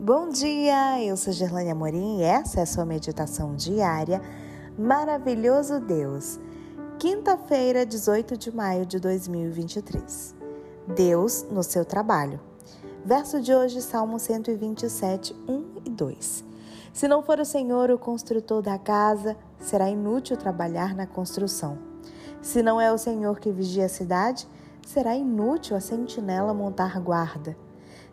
Bom dia, eu sou Gerlane Amorim e essa é a sua meditação diária Maravilhoso Deus. Quinta-feira, 18 de maio de 2023. Deus no seu trabalho. Verso de hoje, Salmo 127, 1 e 2. Se não for o Senhor o construtor da casa, será inútil trabalhar na construção. Se não é o Senhor que vigia a cidade, será inútil a sentinela montar guarda.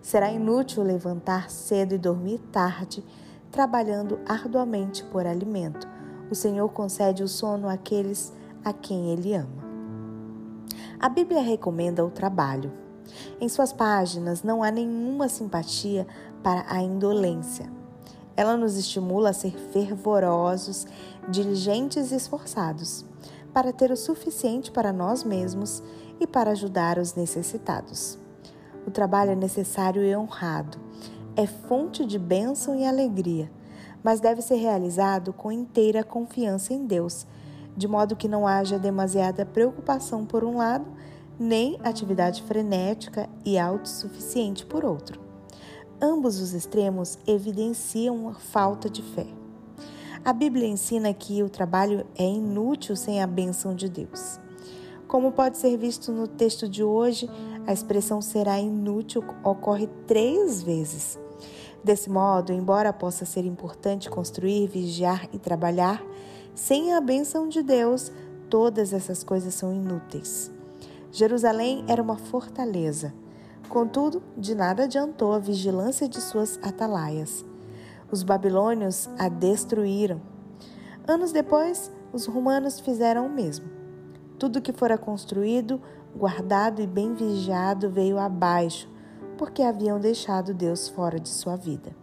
Será inútil levantar cedo e dormir tarde, trabalhando arduamente por alimento. O Senhor concede o sono àqueles a quem Ele ama. A Bíblia recomenda o trabalho. Em suas páginas não há nenhuma simpatia para a indolência. Ela nos estimula a ser fervorosos, diligentes e esforçados, para ter o suficiente para nós mesmos e para ajudar os necessitados. O trabalho é necessário e honrado. É fonte de bênção e alegria, mas deve ser realizado com inteira confiança em Deus, de modo que não haja demasiada preocupação por um lado, nem atividade frenética e autossuficiente por outro. Ambos os extremos evidenciam a falta de fé. A Bíblia ensina que o trabalho é inútil sem a bênção de Deus. Como pode ser visto no texto de hoje, a expressão será inútil ocorre três vezes. Desse modo, embora possa ser importante construir, vigiar e trabalhar, sem a bênção de Deus, todas essas coisas são inúteis. Jerusalém era uma fortaleza. Contudo, de nada adiantou a vigilância de suas atalaias. Os babilônios a destruíram. Anos depois, os romanos fizeram o mesmo. Tudo que fora construído, guardado e bem vigiado veio abaixo, porque haviam deixado Deus fora de sua vida.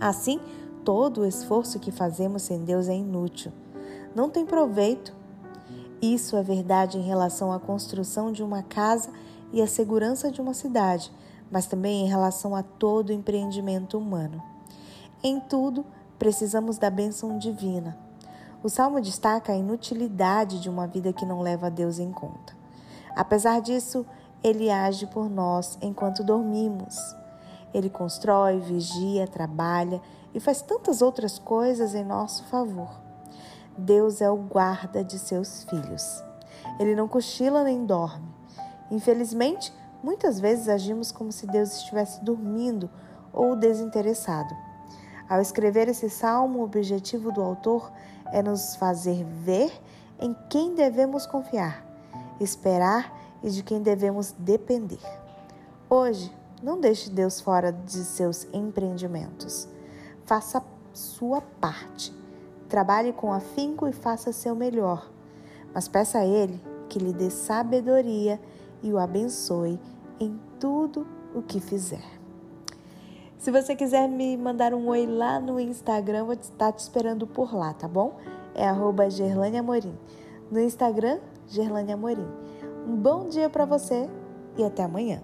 Assim, todo o esforço que fazemos sem Deus é inútil. Não tem proveito. Isso é verdade em relação à construção de uma casa e à segurança de uma cidade, mas também em relação a todo empreendimento humano. Em tudo, precisamos da bênção divina. O salmo destaca a inutilidade de uma vida que não leva Deus em conta. Apesar disso, ele age por nós enquanto dormimos. Ele constrói, vigia, trabalha e faz tantas outras coisas em nosso favor. Deus é o guarda de seus filhos. Ele não cochila nem dorme. Infelizmente, muitas vezes agimos como se Deus estivesse dormindo ou desinteressado. Ao escrever esse salmo, o objetivo do autor é nos fazer ver em quem devemos confiar, esperar e de quem devemos depender. Hoje, não deixe Deus fora de seus empreendimentos. Faça sua parte. Trabalhe com afinco e faça seu melhor. Mas peça a Ele que lhe dê sabedoria e o abençoe em tudo o que fizer. Se você quiser me mandar um oi lá no Instagram, vou estar te esperando por lá, tá bom? É arroba Gerlane Amorim. No Instagram, Gerlane Amorim. Um bom dia para você e até amanhã.